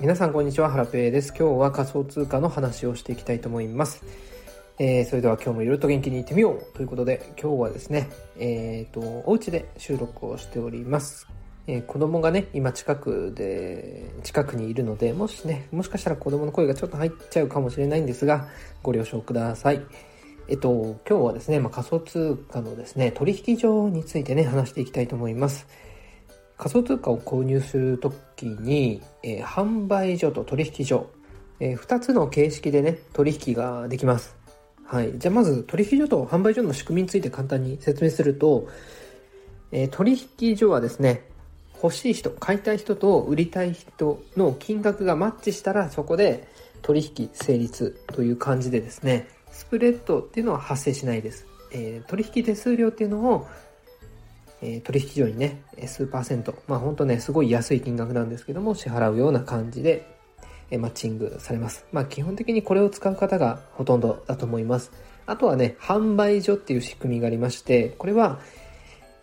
皆さんこんにちは、ハラペーです。今日は仮想通貨の話をしていきたいと思います。えー、それでは今日もいろいろと元気にいってみようということで、今日はですね、えっ、ー、と、お家で収録をしております。えー、子供がね、今近くで、近くにいるので、もしね、もしかしたら子供の声がちょっと入っちゃうかもしれないんですが、ご了承ください。えっと、今日はですね、まあ、仮想通貨のですね、取引所についてね、話していきたいと思います。仮想通貨を購入するときに、えー、販売所と取引所、えー、2つの形式でね、取引ができます。はい。じゃあまず取引所と販売所の仕組みについて簡単に説明すると、えー、取引所はですね、欲しい人、買いたい人と売りたい人の金額がマッチしたらそこで取引成立という感じでですね、スプレッドっていうのは発生しないです。えー、取引手数料っていうのを、え、取引所にね、数パーセント、まあ本当ね、すごい安い金額なんですけども、支払うような感じで、え、マッチングされます。まあ基本的にこれを使う方がほとんどだと思います。あとはね、販売所っていう仕組みがありまして、これは、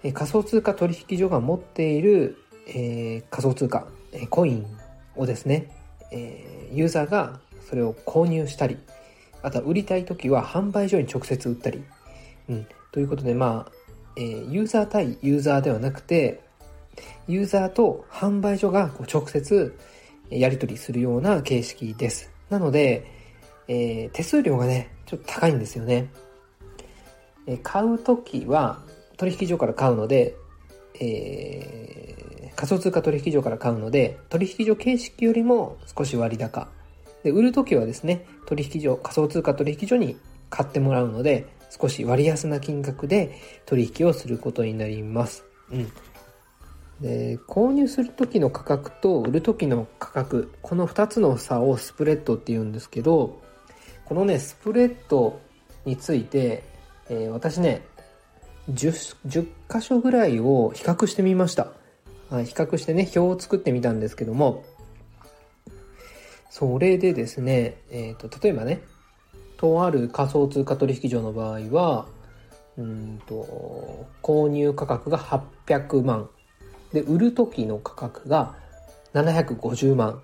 え、仮想通貨取引所が持っている、えー、仮想通貨、え、コインをですね、えー、ユーザーがそれを購入したり、あとは売りたい時は販売所に直接売ったり、うん、ということで、まあ、えー、ユーザー対ユーザーではなくて、ユーザーと販売所がこう直接やり取りするような形式です。なので、えー、手数料がね、ちょっと高いんですよね。えー、買うときは取引所から買うので、えー、仮想通貨取引所から買うので、取引所形式よりも少し割高。で、売るときはですね、取引所、仮想通貨取引所に買ってもらうので、少し割安な金額で取引をすることになります。うん。で、購入する時の価格と売る時の価格、この2つの差をスプレッドって言うんですけど、このね、スプレッドについて、えー、私ね、10, 10箇所ぐらいを比較してみました。はい、比較してね、表を作ってみたんですけども、それでですね、えっ、ー、と、例えばね、とある仮想通貨取引所の場合は、うんと、購入価格が800万。で、売る時の価格が750万。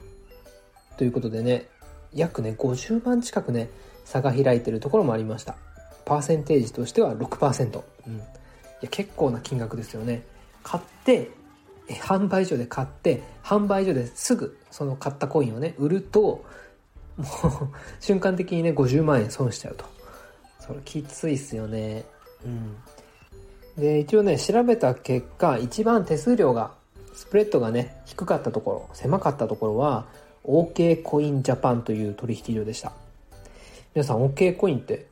ということでね、約ね、50万近くね、差が開いてるところもありました。パーセンテージとしては6%。うん。いや、結構な金額ですよね。買って、販売所で買って、販売所ですぐその買ったコインをね、売ると、もう瞬間的にね、50万円損しちゃうと。それきついっすよね。うん。で、一応ね、調べた結果、一番手数料が、スプレッドがね、低かったところ、狭かったところは、OK コインジャパンという取引所でした。皆さん、OK コインって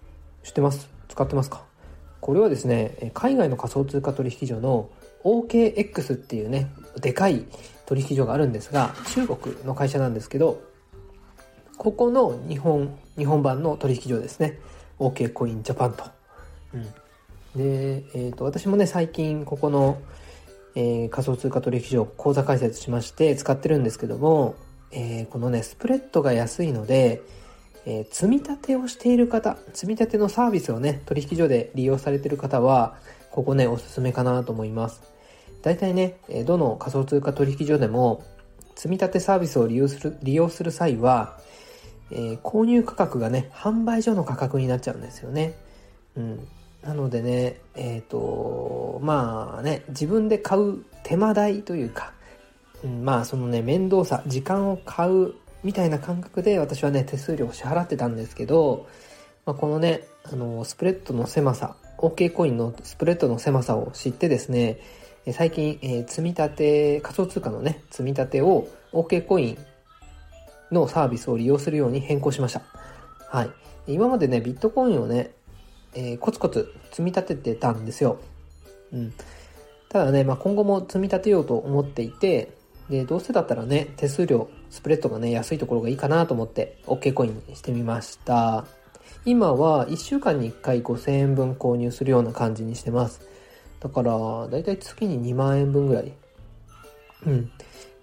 知ってます？使ってますか？これはですね、海外の仮想通貨取引所の OKX っていうね、でかい取引所があるんですが、中国の会社なんですけど、ここの日本、日本版の取引所ですね。OK コインジャパンと。うん。で、えっ、ー、と、私もね、最近ここの、えー、仮想通貨取引所口座開設しまして使ってるんですけども、えー、このね、スプレッドが安いので、えー、積み立てをしている方、積み立てのサービスをね、取引所で利用されている方は、ここね、おすすめかなと思います。大体ね、どの仮想通貨取引所でも、積み立てサービスを利用する、利用する際は、えー、購入価格がね、販売所の価格になっちゃうんですよね。うん。なのでね、えっ、ー、と、まあね、自分で買う手間代というか、うん、まあそのね、面倒さ、時間を買うみたいな感覚で私はね、手数料を支払ってたんですけど、まあ、このね、あの、スプレッドの狭さ、OK コインのスプレッドの狭さを知ってですね、最近、えー、積み立て、仮想通貨のね、積み立てを OK コインのサービスを利用するように変更しました。はい。今までね、ビットコインをね、えー、コツコツ積み立ててたんですよ。うん。ただね、まあ、今後も積み立てようと思っていて、で、どうせだったらね、手数料、スプレッドがね、安いところがいいかなと思って、OK コインにしてみました。今は1週間に1回5000円分購入するような感じにしてます。だから、だいたい月に2万円分ぐらい。うん。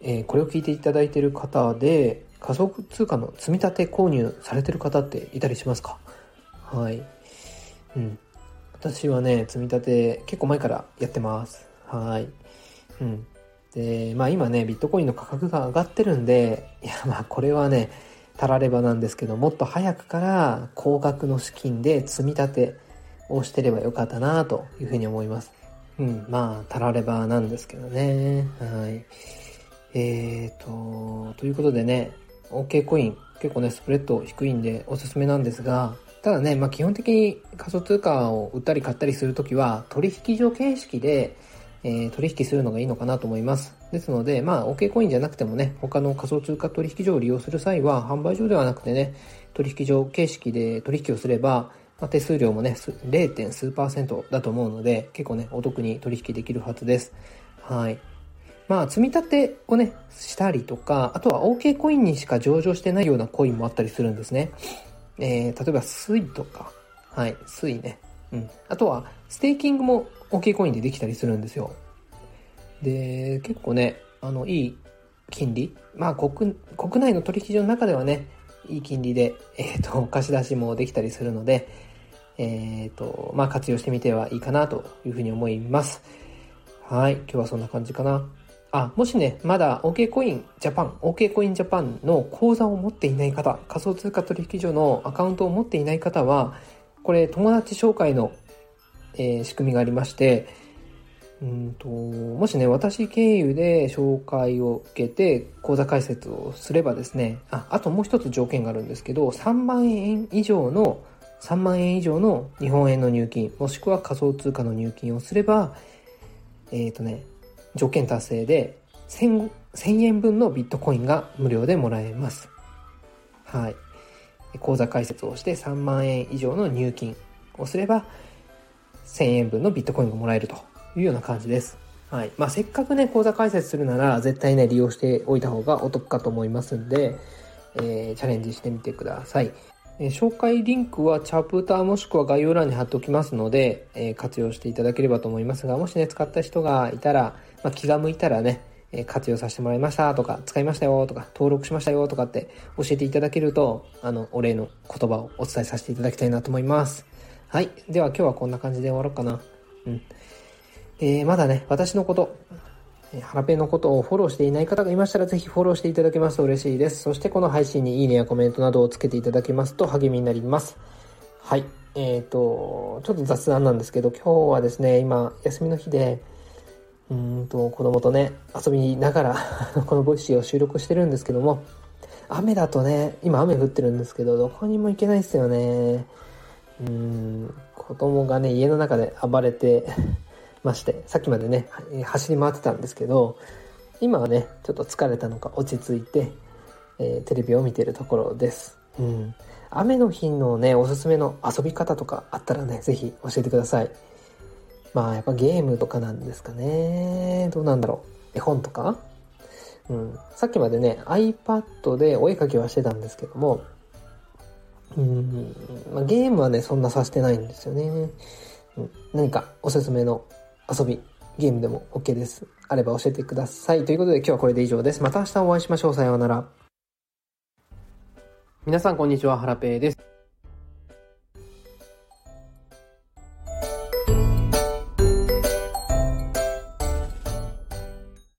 えー、これを聞いていただいている方で、仮想通貨の積み立て購入されてる方っていたりしますか？はい。うん。私はね、積み立て結構前からやってます。はい。うん。で、まあ今ね、ビットコインの価格が上がってるんで、いやまあこれはね、たらればなんですけど、もっと早くから高額の資金で積み立てをしてればよかったなというふうに思います。うん、まあ、たらればなんですけどね。はい。えーと、ということでね、OK コイン、結構ね、スプレッド低いんでおすすめなんですが、ただね、まあ基本的に仮想通貨を売ったり買ったりするときは、取引所形式で、えー、取引するのがいいのかなと思います。ですので、まあ、OK コインじゃなくてもね、他の仮想通貨取引所を利用する際は、販売所ではなくてね、取引所形式で取引をすれば、まあ、手数料もね、0. 数パーセントだと思うので、結構ね、お得に取引できるはずです。はい。まあ、積み立てをね、したりとか、あとは OK コインにしか上場してないようなコインもあったりするんですね。えー、例えば、スイとか、はい、スイね。うん。あとは、ステーキングも OK コインでできたりするんですよ。で、結構ね、あの、いい金利。まあ、国、国内の取引所の中ではね、いい金利で、えっ、ー、と、貸し出しもできたりするので、えっ、ー、と、まあ、活用してみてはいいかなというふうに思います。はい。今日はそんな感じかな。あ、もしね、まだ OK コインジャパン、OK コインジャパンの口座を持っていない方、仮想通貨取引所のアカウントを持っていない方は、これ友達紹介の、えー、仕組みがありまして、うんと、もしね、私経由で紹介を受けて口座開設をすればですね、あ、あともう一つ条件があるんですけど、3万円以上の、3万円以上の日本円の入金、もしくは仮想通貨の入金をすれば、えっ、ー、とね、条件達成で1000、1000円分のビットコインが無料でもらえます。はい。口座開設をして3万円以上の入金をすれば、1000円分のビットコインがもらえるというような感じです。はい。まあ、せっかくね、口座開設するなら、絶対ね、利用しておいた方がお得かと思いますんで、えー、チャレンジしてみてください。えー、紹介リンクはチャプターもしくは概要欄に貼っておきますので、えー、活用していただければと思いますが、もしね、使った人がいたら、まあ、気が向いたらね、え活用させてもらいましたとか、使いましたよとか、登録しましたよとかって教えていただけると、あの、お礼の言葉をお伝えさせていただきたいなと思います。はい。では今日はこんな感じで終わろうかな。うん。えー、まだね、私のこと、ハラペのことをフォローしていない方がいましたらぜひフォローしていただけますと嬉しいです。そしてこの配信にいいねやコメントなどをつけていただけますと励みになります。はい。えっ、ー、と、ちょっと雑談なんですけど、今日はですね、今、休みの日で、うんと、子供とね、遊びながら このボイシーを収録してるんですけども、雨だとね、今雨降ってるんですけど、どこにも行けないですよね。うん、子供がね、家の中で暴れて まして、さっきまでね、走り回ってたんですけど、今はね、ちょっと疲れたのか落ち着いて、えー、テレビを見てるところです。うん。雨の日のね、おすすめの遊び方とかあったらね、ぜひ教えてください。まあ、やっぱゲームとかなんですかね。どうなんだろう。絵本とか？うん。さっきまでね、iPad でお絵かきはしてたんですけども、うん、まあ、ゲームはね、そんなさしてないんですよね。うん、何かおすすめの遊び、ゲームでも OK です。あれば教えてください。ということで今日はこれで以上です。また明日お会いしましょう。さようなら。皆さんこんにちは、ハラペーです。